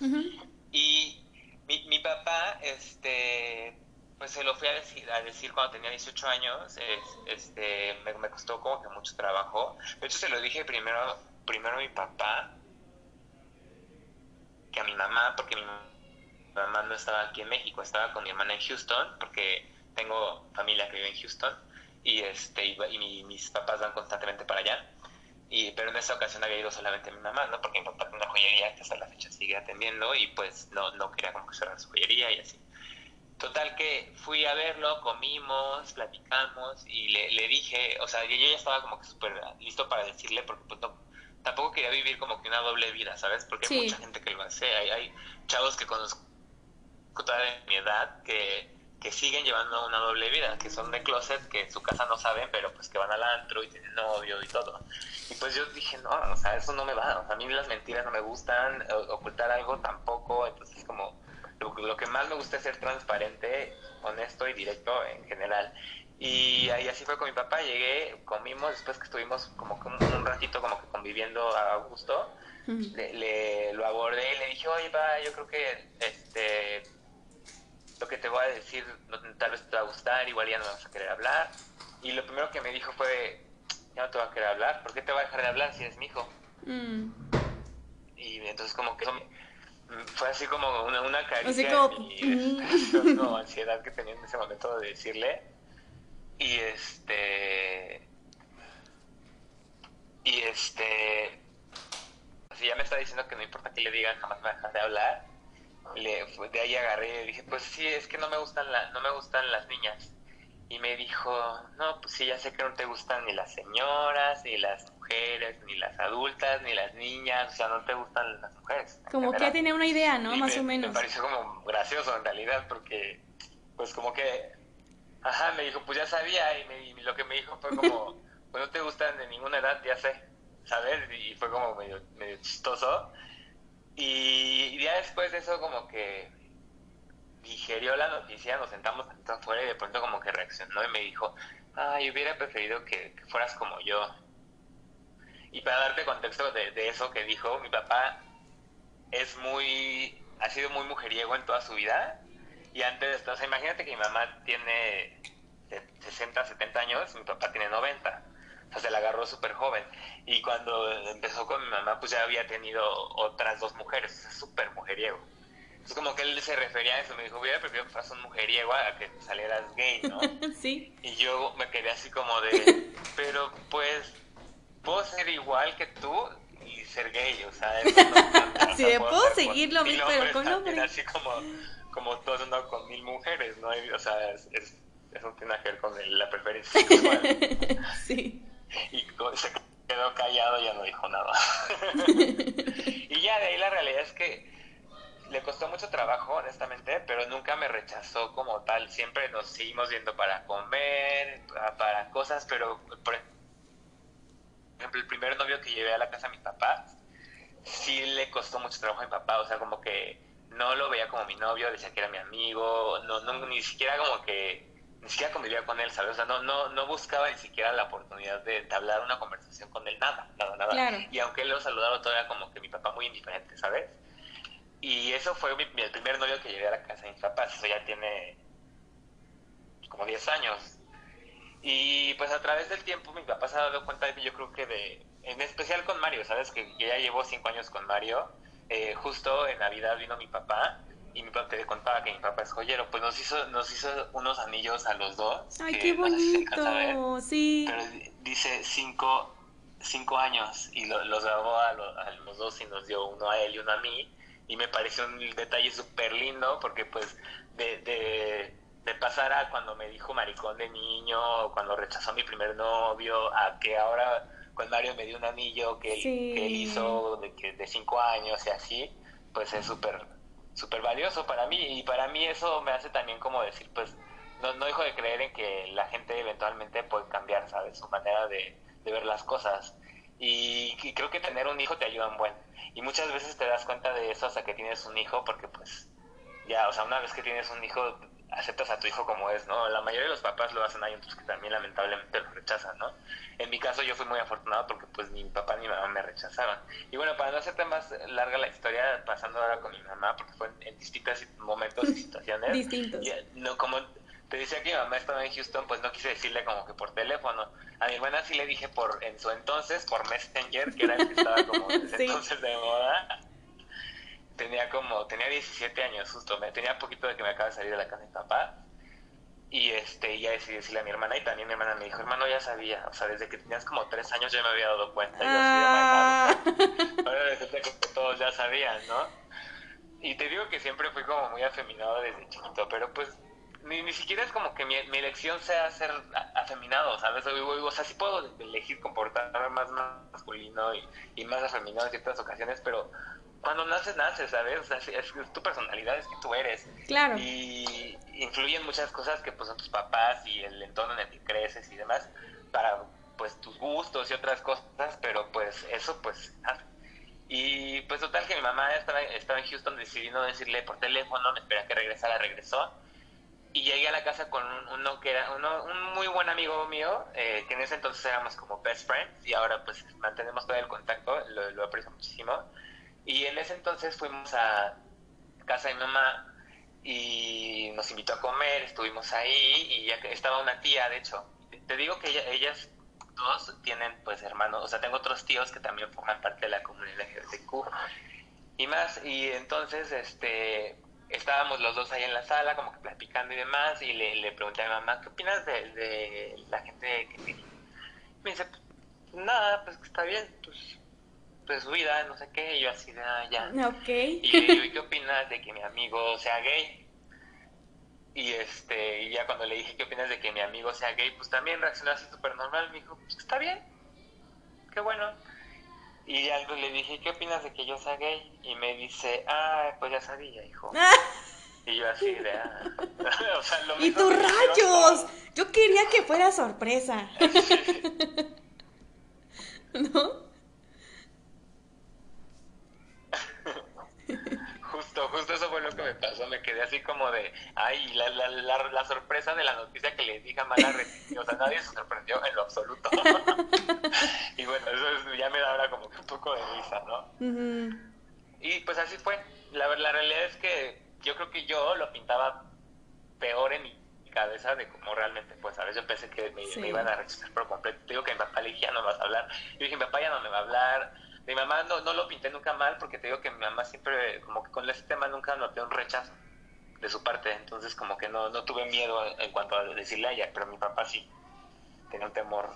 Y mi, mi, papá, este, pues se lo fui a decir, a decir cuando tenía 18 años, este, me, me, costó como que mucho trabajo. De hecho, se lo dije primero, primero a mi papá que a mi mamá, porque mi mamá no estaba aquí en México, estaba con mi hermana en Houston, porque tengo familia que vive en Houston, y, este, y, mis papás van constantemente para allá. Y, pero en esta ocasión había ido solamente mi mamá, ¿no? Porque mi papá tiene una joyería que hasta la fecha sigue atendiendo y pues no, no quería como que cerrar su joyería y así. Total que fui a verlo, comimos, platicamos y le, le dije, o sea, yo ya estaba como que súper listo para decirle porque pues no, tampoco quería vivir como que una doble vida, ¿sabes? Porque hay mucha gente que lo hace. Hay, hay chavos que conozco toda de mi edad que, que siguen llevando una doble vida, que son de closet, que en su casa no saben, pero pues que van al antro y tienen novio y todo. Y pues yo dije, no, o sea, eso no me va. O sea, a mí las mentiras no me gustan, ocultar algo tampoco. Entonces, como lo, que más me gusta es ser transparente, honesto y directo en general. Y ahí así fue con mi papá, llegué, comimos, después que estuvimos como un ratito como que conviviendo a gusto, le, lo abordé y le dije, oye, va, yo creo que este lo que te voy a decir tal vez te va a gustar, igual ya no vas a querer hablar. Y lo primero que me dijo fue, ya no te va a querer hablar, ¿por qué te va a dejar de hablar si eres mi hijo? Mm. Y entonces como que eso fue así como una, una caricia como... y como ansiedad que tenía en ese momento de decirle. Y este... Y este... Si ya me está diciendo que no importa que le digan, jamás me dejar de hablar. Le, de ahí agarré y dije, pues sí, es que no me gustan, la, no me gustan las niñas. Y me dijo, no, pues sí, ya sé que no te gustan ni las señoras, ni las mujeres, ni las adultas, ni las niñas, o sea, no te gustan las mujeres. Como que tiene una idea, ¿no? Más o menos. Me pareció como gracioso en realidad, porque, pues como que, ajá, me dijo, pues ya sabía, y, lo que me dijo fue como, pues no te gustan de ninguna edad, ya sé, ¿sabes? Y fue como medio, medio chistoso. Y ya después de eso como que digerió la noticia, nos sentamos afuera y de pronto como que reaccionó y me dijo, ay, hubiera preferido que, fueras como yo. Y para darte contexto de, de, eso que dijo, mi papá es muy, ha sido muy mujeriego en toda su vida. Y antes, o sea, imagínate que mi mamá tiene 60, 70 años, mi papá tiene 90. O sea, se la agarró súper joven. Y cuando empezó con mi mamá, pues ya había tenido otras dos mujeres. Es súper mujeriego. Es como que él se refería a eso, me dijo, hubiera preferido que fueras un mujeriego a que salieras gay, ¿no? sí. Y yo me quedé así como de, pero pues, puedo ser igual que tú y ser gay, o sea, eso no, sí, puedo, seguir lo mismo, pero con hombres. Así como, como todo no con mil mujeres, ¿no? o sea, es, es, eso tiene que ver con la preferencia sexual. sí. Y se quedó callado y ya no dijo nada. y ya de ahí la realidad es que le costó mucho trabajo, honestamente, pero nunca me rechazó como tal. Siempre nos seguimos viendo para comer, para cosas, pero por ejemplo, el primer novio que llevé a la casa de mi papá, sí le costó mucho trabajo a mi papá, o sea, como que no lo veía como mi novio, decía que era mi amigo, no, no ni siquiera como que ni siquiera convivía con él, ¿sabes? O sea, no, no, no buscaba ni siquiera la oportunidad de hablar una conversación con él, nada, nada, nada. Y aunque él lo saludaba, todavía como que mi papá muy indiferente, ¿sabes? Y eso fue mi, el primer novio que llevé a la casa de mis papás. Eso ya tiene como 10 años. Y pues a través del tiempo mi papá se ha dado cuenta de yo creo que de, en especial con Mario, ¿sabes? Que, ya llevo 5 años con Mario. Eh, justo en Navidad vino mi papá y mi papá te contaba que mi papá es joyero, pues nos hizo, nos hizo unos anillos a los dos. Ay, qué bonito, sí. Pero dice 5 cinco, años y los grabó a, a los dos y nos dio uno a él y uno a mí y me pareció un detalle súper lindo porque pues de, de, de, pasar a cuando me dijo maricón de niño, cuando rechazó a mi primer novio, a que ahora con Mario me dio un anillo que, él hizo de, que, de cinco años y así, pues es súper súper valioso para mí y para mí eso me hace también como decir pues no, no dejo de creer en que la gente eventualmente puede cambiar, ¿sabes? Su manera de, de ver las cosas y, creo que tener un hijo te ayuda un buen. Y muchas veces te das cuenta de eso hasta que tienes un hijo, porque pues ya, o sea, una vez que tienes un hijo, aceptas a tu hijo como es, ¿no? La mayoría de los papás lo hacen, hay otros que también lamentablemente lo rechazan, ¿no? En mi caso yo fui muy afortunado porque pues ni mi papá ni mi mamá me rechazaban. Y bueno, para no hacerte más larga la historia, pasando ahora con mi mamá, porque fue en, distintos momentos y situaciones. Distintos. no, como te decía que mi mamá estaba en Houston, pues no quise decirle como que por teléfono. A mi hermana sí le dije por en su entonces, por Messenger, que era el que estaba como entonces de moda. Tenía como, tenía 17 años justo, me tenía poquito de que me acaba de salir de la casa de mi papá. Y este, ya decidí decirle a mi hermana y también mi hermana me dijo, hermano, ya sabía, o sea, desde que tenías como tres años ya me había dado cuenta. Y yo ah. Ahora resulta que todos ya sabían, ¿no? Y te digo que siempre fui como muy afeminado desde chiquito, pero pues ni, ni siquiera es como que mi, mi elección sea ser afeminado, ¿sabes? O, sea, sí puedo elegir comportarme más masculino y, y, más afeminado en ciertas ocasiones, pero cuando naces, naces, ¿sabes? O sea, es, tu personalidad, es que tú eres. Claro. Y influyen muchas cosas que pues son tus papás y el entorno en el que creces y demás para pues tus gustos y otras cosas, pero pues eso pues Y pues total que mi mamá estaba, estaba en Houston, decidí no decirle por teléfono, me esperé a que regresara, regresó. Y llegué a la casa con uno que era uno, un muy buen amigo mío, eh, que en ese entonces éramos como best friends y ahora pues mantenemos todo el contacto, lo, lo aprecio muchísimo. Y en ese entonces fuimos a casa de mi mamá y nos invitó a comer, estuvimos ahí y ya estaba una tía, de hecho. Te digo que ellas dos tienen pues hermanos, o sea, tengo otros tíos que también forman parte de la comunidad LGBTQ y más, y entonces este estábamos los dos ahí en la sala como que platicando y demás y le, le pregunté a mi mamá, ¿qué opinas de, la gente que me dice, pues, nada, pues que está bien, pues de su vida, no sé qué, y yo así de, ah, ya. Ok. Y ¿qué opinas de que mi amigo sea gay? Y este, y ya cuando le dije, ¿qué opinas de que mi amigo sea gay? Pues también reaccionó así súper normal, me dijo, pues está bien, qué bueno. Y algo le dije, ¿qué opinas de que yo sea gay? Y me dice, ah, pues ya sabía, hijo. Y yo así de, ah. o sea, lo ¡Y tus rayos! Yo quería que fuera sorpresa. ¿No? Justo, justo eso fue lo que me pasó. Me quedé así como de, ay, la, la, la, sorpresa de la noticia que le dije a Mala O sea, nadie se sorprendió en lo absoluto. y bueno, eso ya me da ahora como que un poco de risa, ¿no? Y pues así fue. La, la realidad es que yo creo que yo lo pintaba peor en mi cabeza de cómo realmente pues a veces yo pensé que me, iban a rechazar por completo. Digo que mi papá le dije, ya no me vas a hablar. Yo dije, mi papá ya no me va a hablar mi mamá no, no lo pinté nunca mal porque te digo que mi mamá siempre, como que con ese tema nunca noté un rechazo de su parte, entonces como que no, no tuve miedo en cuanto a decirle a ella, pero mi papá sí, tenía un temor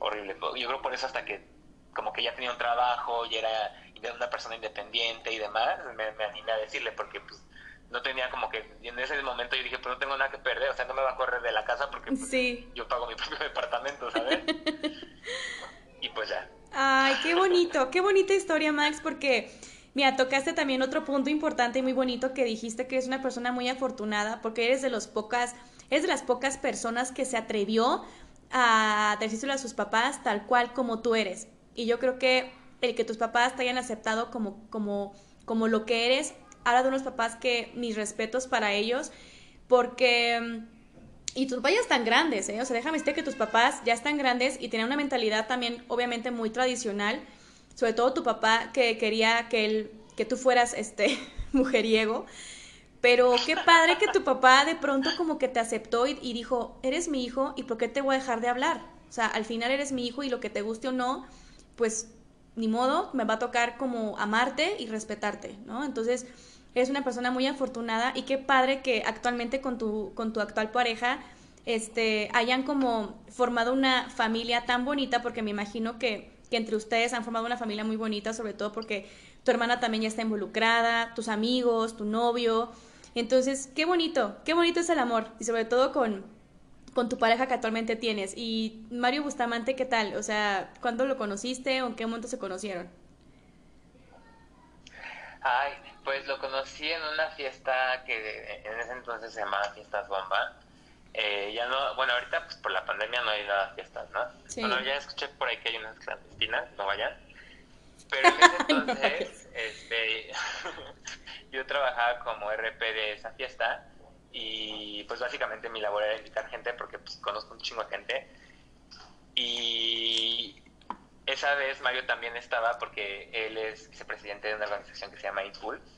horrible. Yo creo por eso hasta que como que ya tenía un trabajo y era, una persona independiente y demás, me, me animé a decirle porque pues no tenía como que, y en ese momento yo dije, pues no tengo nada que perder, o sea, no me va a correr de la casa porque pues, yo pago mi propio departamento, ¿sabes? y pues ya, Ay, qué bonito, qué bonita historia, Max, porque, mira, tocaste también otro punto importante y muy bonito que dijiste que eres una persona muy afortunada porque eres de los pocas, eres de las pocas personas que se atrevió a decírselo a sus papás tal cual como tú eres. Y yo creo que el que tus papás te hayan aceptado como, como, como lo que eres, habla de unos papás que mis respetos para ellos, porque y tus papás están grandes, ¿eh? O sea, déjame decirte que tus papás ya están grandes y tienen una mentalidad también, obviamente, muy tradicional. Sobre todo tu papá que quería que, él, que tú fueras este mujeriego. Pero qué padre que tu papá de pronto como que te aceptó y, dijo, eres mi hijo y ¿por qué te voy a dejar de hablar? O sea, al final eres mi hijo y lo que te guste o no, pues ni modo, me va a tocar como amarte y respetarte, ¿no? Entonces, eres una persona muy afortunada y qué padre que actualmente con tu, con tu actual pareja este, hayan como formado una familia tan bonita, porque me imagino que, que entre ustedes han formado una familia muy bonita, sobre todo porque tu hermana también ya está involucrada, tus amigos, tu novio. Entonces, qué bonito, qué bonito es el amor y sobre todo con, con tu pareja que actualmente tienes. Y Mario Bustamante, ¿qué tal? O sea, ¿cuándo lo conociste o en qué momento se conocieron? Ay, pues lo conocí en una fiesta que en ese entonces se llamaba Fiestas Bomba. Eh, ya no, bueno, ahorita pues por la pandemia no hay nada de fiestas, ¿no? Bueno, ya escuché por ahí que hay unas clandestinas, no vayan. Pero en ese entonces, este, yo trabajaba como RP de esa fiesta y pues básicamente mi labor era invitar gente porque pues conozco un chingo de gente. Y esa vez Mario también estaba porque él es vicepresidente de una organización que se llama Impulse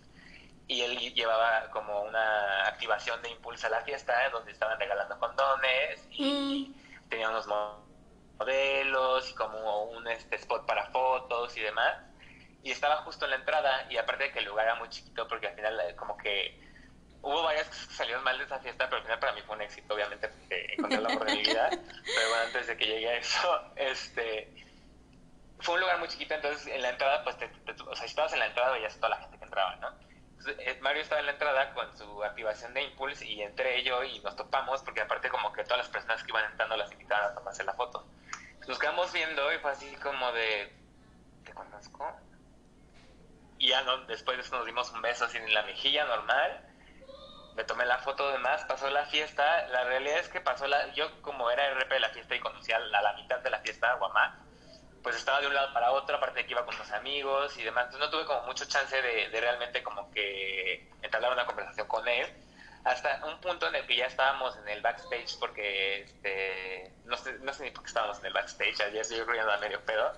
y él llevaba como una activación de impulso a la fiesta donde estaban regalando condones y mm. tenía unos modelos y como un este, spot para fotos y demás y estaba justo en la entrada y aparte de que el lugar era muy chiquito porque al final eh, como que hubo varias cosas que salieron mal de esa fiesta pero al final para mí fue un éxito obviamente porque encontré el amor de mi vida pero bueno antes de que llegue a eso este fue un lugar muy chiquito entonces en la entrada pues o sea si estabas en la entrada veías toda la gente que entraba ¿no? Mario estaba en la entrada con su activación de Impulse y entré yo y nos topamos porque aparte como que todas las personas que iban entrando las invitaban a tomarse la foto. Nos quedamos viendo y fue así como de, ¿te conozco? Y ya no, después nos dimos un beso así en la mejilla normal. Me tomé la foto de más, pasó la fiesta. La realidad es que pasó la, yo como era RP de la fiesta y conocía a la, mitad de la fiesta, Guamá, pues estaba de un lado para otro, aparte de que iba con unos amigos y demás. Entonces no tuve como mucho chance de, de realmente como que entablar una conversación con él hasta un punto en el que ya estábamos en el backstage porque este no sé, no sé ni por qué estábamos en el backstage ayer yo creo que medio pedo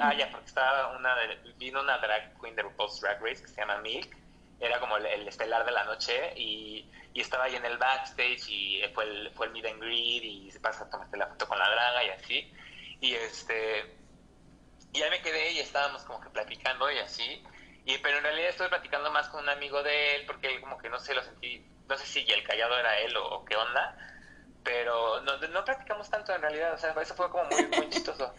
ah ya porque estaba una vino una drag queen de RuPaul's Drag Race que se llama Milk era como el, estelar de la noche y, y, estaba ahí en el backstage y fue el, fue el meet and greet y se pasa a tomarte la foto con la draga y así y este y ahí me quedé y estábamos como que platicando y así y pero en realidad estoy platicando más con un amigo de él porque él como que no sé lo sentí no sé si el callado era él o, qué onda, pero no, no, practicamos tanto en realidad, o sea, eso fue como muy, muy chistoso.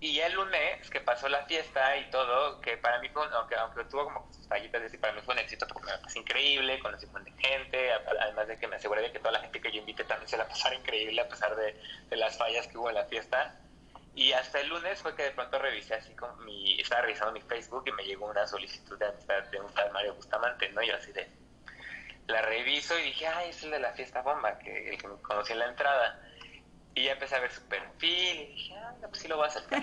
Y ya el lunes, que pasó la fiesta y todo, que para mí fue, aunque, aunque tuvo como sus fallitas, decir, para mí fue un éxito porque me pasó increíble, conocí un montón de gente, además de que me aseguré de que toda la gente que yo invité también se la pasara increíble a pesar de, de las fallas que hubo en la fiesta. Y hasta el lunes fue que de pronto revisé así con mi, estaba revisando mi Facebook y me llegó una solicitud de un tal Mario Bustamante, ¿no? Yo así de, la reviso y dije, ay, es el de la fiesta bomba, que el que me conocí en la entrada. Y ya empecé a ver su perfil y dije, ah, pues sí lo voy a aceptar.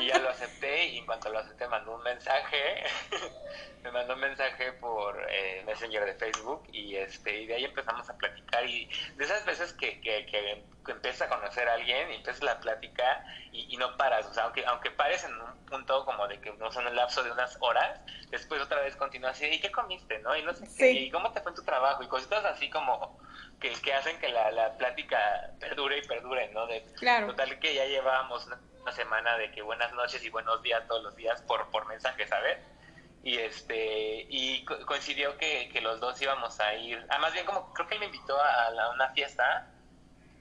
y ya lo acepté y en cuanto lo acepté mandó un mensaje, me mandó un mensaje por eh, Messenger de Facebook y este y de ahí empezamos a platicar y de esas veces que, que, que, empiezas a conocer a alguien y empiezas la plática y, no paras, o sea, aunque, aunque pares en un punto como de que no son el lapso de unas horas, después otra vez continúas así, ¿y qué comiste? ¿no? Y no sé qué, y cómo te fue en tu trabajo y cositas así como que, que hacen que la, la plática perdure y perdure, ¿no? De, claro. Total que ya llevábamos una, semana de que buenas noches y buenos días todos los días por, por mensaje, ¿sabes? Y este y coincidió que, que los dos íbamos a ir, ah, más bien como creo que él me invitó a, a una fiesta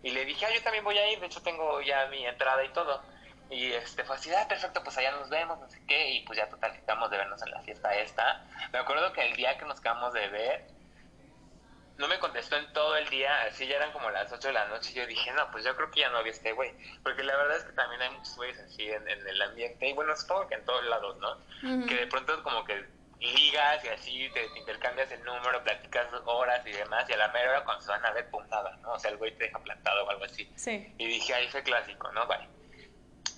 y le dije, ah, yo también voy a ir, de hecho tengo ya mi entrada y todo. Y este fue así, ah, perfecto, pues allá nos vemos, no sé qué, y pues ya total, quedamos de vernos en la fiesta esta. Me acuerdo que el día que nos quedamos de ver, no me contestó en todo el día, así ya eran como las 8 de la noche, y yo dije, no, pues yo creo que ya no había este güey, porque la verdad es que también hay muchos güeyes así en, el ambiente, y bueno, supongo que en todos lados, ¿no? Que de pronto como que ligas y así, te, intercambias el número, platicas horas y demás, y a la mera hora cuando se van a ver, pum, ¿no? O sea, el güey te deja plantado o algo así. Sí. Y dije, ahí fue clásico, ¿no? Vale.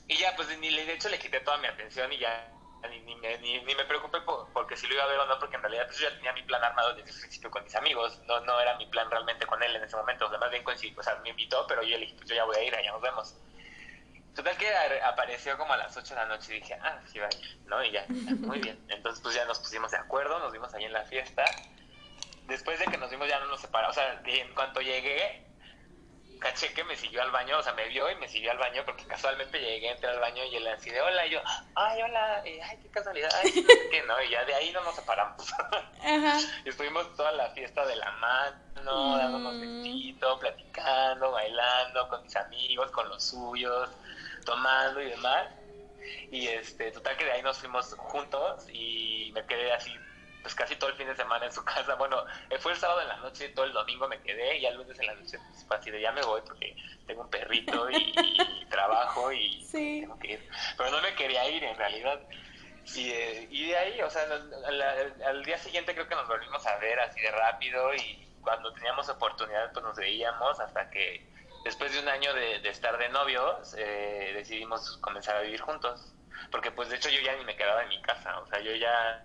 Y ya, pues ni de hecho le quité toda mi atención y ya ni, ni, me, ni, me preocupé porque si lo iba a ver o no, porque en realidad pues, yo ya tenía mi plan armado desde el principio con mis amigos, no, no era mi plan realmente con él en ese momento, o sea, más bien coincidí, o sea, me invitó, pero yo le dije, pues yo ya voy a ir, allá nos vemos. Total que apareció como a las 8 de la noche y dije, ah, sí va a ir, ¿no? Y ya, muy bien. Entonces pues ya nos pusimos de acuerdo, nos vimos ahí en la fiesta. Después de que nos vimos ya no nos separamos, o sea, en cuanto llegué, caché que me siguió al baño, o sea, me vio y me siguió al baño porque casualmente llegué, entré al baño y él así de hola, y yo, ay, hola, y, ay, qué casualidad, ay, qué, ¿no? Y ya de ahí no nos separamos. Ajá. y estuvimos toda la fiesta de la mano, dándonos mm. besito, platicando, bailando con mis amigos, con los suyos, tomando y demás. Y este, total que de ahí nos fuimos juntos y me quedé así pues casi todo el fin de semana en su casa. Bueno, eh, fue el sábado en la noche, todo el domingo me quedé y el lunes en la noche pues así de ya me voy porque tengo un perrito y, trabajo y tengo que ir. Pero no me quería ir en realidad. Y, eh, y de ahí, o sea, al, día siguiente creo que nos volvimos a ver así de rápido y cuando teníamos oportunidad pues nos veíamos hasta que después de un año de, estar de novios eh, decidimos comenzar a vivir juntos. Porque pues de hecho yo ya ni me quedaba en mi casa, o sea, yo ya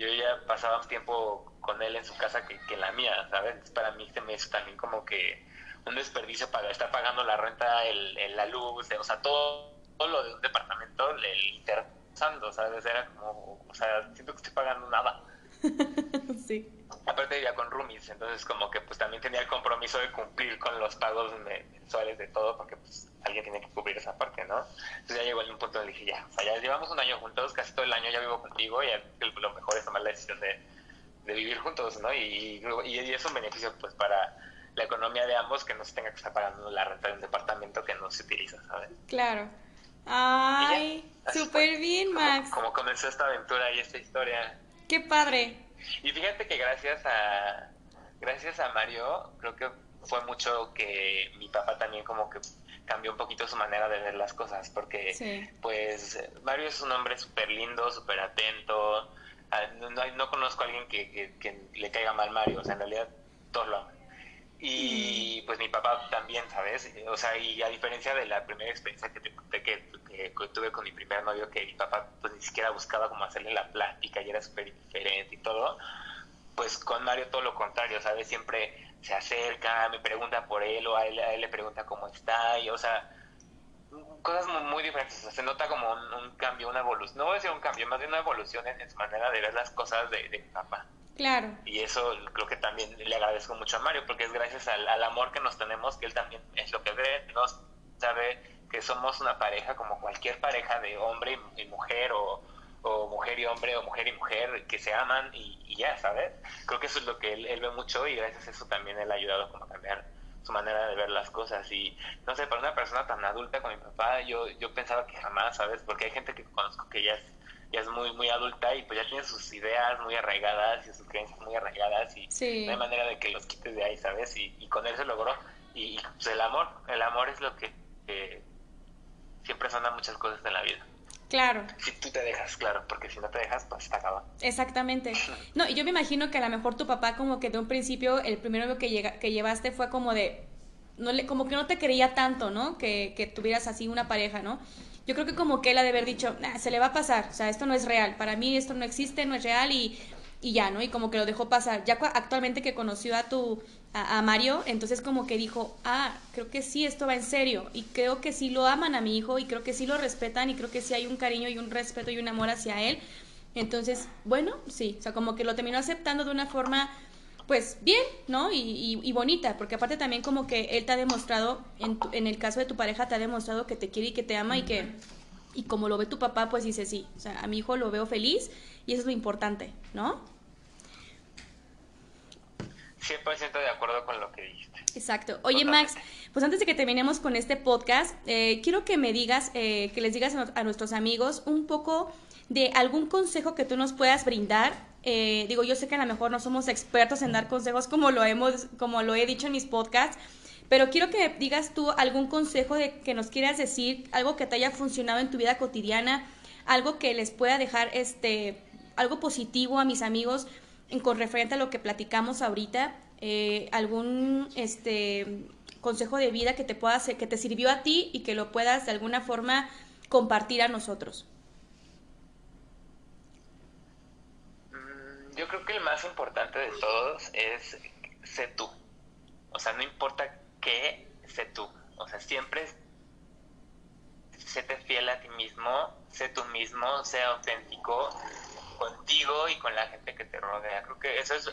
yo ya pasaba tiempo con él en su casa que, en la mía, ¿sabes? Para mí se me hizo también como que un desperdicio para estar pagando la renta, el, la luz, o sea, todo, todo, lo de un departamento, el interesando, ¿sabes? Era como, o sea, siento que estoy pagando nada. sí. Aparte vivía con roomies, entonces como que pues también tenía el compromiso de cumplir con los pagos mensuales de todo, porque pues alguien tiene que cubrir esa parte, ¿no? Entonces ya llegó a un punto donde dije, ya, o sea, ya llevamos un año juntos, casi todo el año ya vivo contigo, y lo mejor es tomar la decisión de, vivir juntos, ¿no? Y, y, es un beneficio pues para la economía de ambos que no se tenga que estar pagando la renta de un departamento que no se utiliza, ¿sabes? Claro. Ay, súper bien, Max. Como, comenzó esta aventura y esta historia. Qué padre. Y fíjate que gracias a gracias a Mario, creo que fue mucho que mi papá también como que cambió un poquito su manera de ver las cosas, porque pues Mario es un hombre súper lindo, súper atento, ah, no, no, conozco a alguien que, que, le caiga mal Mario, o sea, en realidad todos lo aman. Y pues mi papá también, ¿sabes? O sea, y a diferencia de la primera experiencia que, te, que, tuve con mi primer novio, que mi papá pues ni siquiera buscaba como hacerle la plática y era súper diferente y todo, pues con Mario todo lo contrario, ¿sabes? Siempre se acerca, me pregunta por él o a él, le pregunta cómo está y, o sea, cosas muy, diferentes. se nota como un, cambio, una evolución. No voy a decir un cambio, más bien una evolución en, su manera de ver las cosas de, de mi papá. Claro. Y eso creo que también le agradezco mucho a Mario, porque es gracias al, amor que nos tenemos que él también es lo que ve, nos sabe que somos una pareja como cualquier pareja de hombre y, mujer o, mujer y hombre o mujer y mujer que se aman y, ya, ¿sabes? Creo que eso es lo que él, él, ve mucho y gracias a eso también él ha ayudado como a cambiar su manera de ver las cosas y no sé, para una persona tan adulta como mi papá, yo, yo pensaba que jamás, ¿sabes? Porque hay gente que conozco que ya es ya es muy muy adulta y pues ya tiene sus ideas muy arraigadas y sus creencias muy arraigadas y no hay manera de que los quites de ahí, ¿sabes? Y, con él se logró. Y, pues el amor, el amor es lo que siempre sana muchas cosas en la vida. Claro. Si tú te dejas, claro, porque si no te dejas, pues está acaba. Exactamente. No, y yo me imagino que a lo mejor tu papá como que de un principio, el primero que, llega, que llevaste fue como de, no le, como que no te creía tanto, ¿no? Que, que tuvieras así una pareja, ¿no? Yo creo que como que él ha de haber dicho, se le va a pasar, o sea, esto no es real, para mí esto no existe, no es real y, y ya, ¿no? Y como que lo dejó pasar. Ya actualmente que conoció a tu, a, Mario, entonces como que dijo, ah, creo que sí, esto va en serio y creo que sí lo aman a mi hijo y creo que sí lo respetan y creo que sí hay un cariño y un respeto y un amor hacia él. Entonces, bueno, sí, o sea, como que lo terminó aceptando de una forma pues bien, ¿no? Y, y, bonita, porque aparte también como que él te ha demostrado, en, en el caso de tu pareja, te ha demostrado que te quiere y que te ama y que, y como lo ve tu papá, pues dice sí, o sea, a mi hijo lo veo feliz y eso es lo importante, ¿no? 100% de acuerdo con lo que dijiste. Exacto. Oye, Max, pues antes de que terminemos con este podcast, eh, quiero que me digas, eh, que les digas a, nuestros amigos un poco de algún consejo que tú nos puedas brindar eh, digo, yo sé que a lo mejor no somos expertos en dar consejos como lo hemos, como lo he dicho en mis podcasts, pero quiero que digas tú algún consejo de que nos quieras decir, algo que te haya funcionado en tu vida cotidiana, algo que les pueda dejar este algo positivo a mis amigos en, con referente a lo que platicamos ahorita, eh, algún este consejo de vida que te pueda que te sirvió a ti y que lo puedas de alguna forma compartir a nosotros. Yo creo que el más importante de todos es sé tú. O sea, no importa qué, sé tú. O sea, siempre séte fiel a ti mismo, sé tú mismo, sea auténtico contigo y con la gente que te rodea. Creo que eso es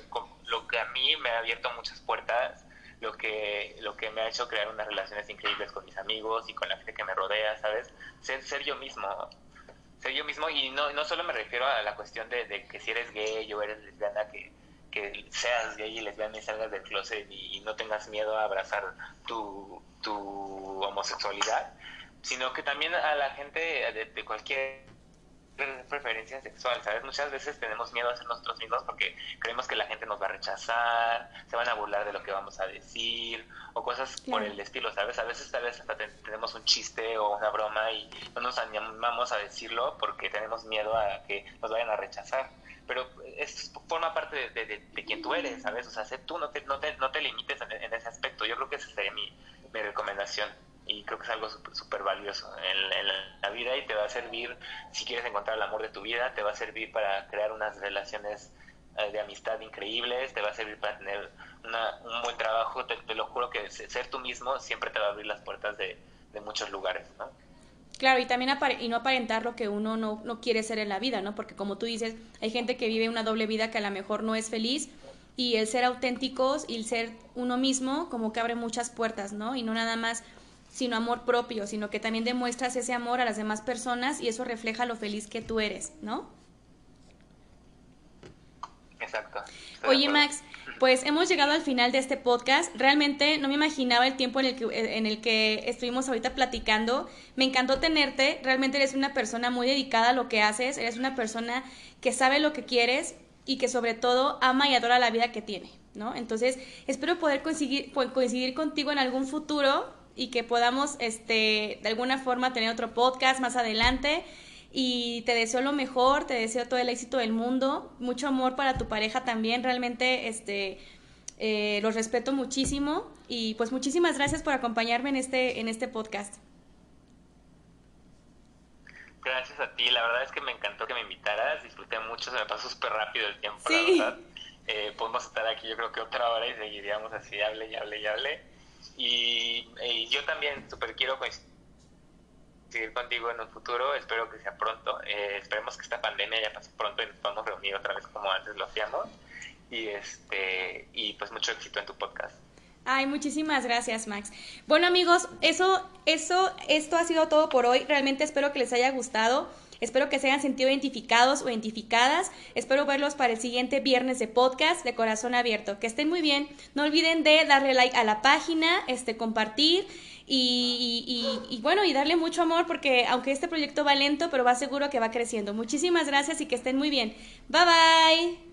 lo que a mí me ha abierto muchas puertas, lo que, lo que me ha hecho crear unas relaciones increíbles con mis amigos y con la gente que me rodea, ¿sabes? Ser, ser yo mismo ser yo mismo y no, no solo me refiero a la cuestión de, que si eres gay o eres lesbiana, que, que seas gay y lesbiana y salgas del closet y, no tengas miedo a abrazar tu, tu homosexualidad, sino que también a la gente de cualquier preferencia sexual, ¿sabes? Muchas veces tenemos miedo a ser nosotros mismos porque creemos que la gente nos va a rechazar, se van a burlar de lo que vamos a decir o cosas por el estilo, ¿sabes? A veces tal vez hasta tenemos un chiste o una broma y no nos animamos a decirlo porque tenemos miedo a que nos vayan a rechazar. Pero es forma parte de, de, quien tú eres, ¿sabes? O sea, sé tú, no te, no te, no te limites en, en ese aspecto. Yo creo que esa sería mi, mi recomendación y creo que es algo súper valioso en, la vida y te va a servir, si quieres encontrar el amor de tu vida, te va a servir para crear unas relaciones eh, de amistad increíbles, te va a servir para tener un buen trabajo, te, lo juro que ser tú mismo siempre te va a abrir las puertas de, muchos lugares, ¿no? Claro, y también y no aparentar lo que uno no, no quiere ser en la vida, ¿no? Porque como tú dices, hay gente que vive una doble vida que a lo mejor no es feliz y el ser auténticos y el ser uno mismo como que abre muchas puertas, ¿no? Y no nada más sino amor propio, sino que también demuestras ese amor a las demás personas y eso refleja lo feliz que tú eres, ¿no? Exacto. Oye, Max, pues hemos llegado al final de este podcast. Realmente no me imaginaba el tiempo en el, que, en el que estuvimos ahorita platicando. Me encantó tenerte. Realmente eres una persona muy dedicada a lo que haces. Eres una persona que sabe lo que quieres y que sobre todo ama y adora la vida que tiene, ¿no? Entonces, espero poder coincidir, coincidir contigo en algún futuro y que podamos este, de alguna forma tener otro podcast más adelante. Y te deseo lo mejor, te deseo todo el éxito del mundo, mucho amor para tu pareja también. Realmente, este, eh, los respeto muchísimo y pues muchísimas gracias por acompañarme en este, en este podcast. Gracias a ti, la verdad es que me encantó que me invitaras, disfruté mucho, se me pasó súper rápido el tiempo, la verdad. Eh, podemos estar aquí yo creo que otra hora y seguiríamos así, hable y hable y hable. Y, yo también súper quiero seguir contigo en un futuro, espero que sea pronto, eh, esperemos que esta pandemia ya pase pronto y nos podamos reunir otra vez como antes lo hacíamos. Y, este, y pues mucho éxito en tu podcast. Ay, muchísimas gracias, Max. Bueno, amigos, eso, eso, esto ha sido todo por hoy. Realmente espero que les haya gustado. Espero que se hayan sentido identificados o identificadas. Espero verlos para el siguiente viernes de podcast de Corazón Abierto. Que estén muy bien. No olviden de darle like a la página, este, compartir y, y, bueno, y darle mucho amor porque aunque este proyecto va lento, pero va seguro que va creciendo. Muchísimas gracias y que estén muy bien. Bye bye.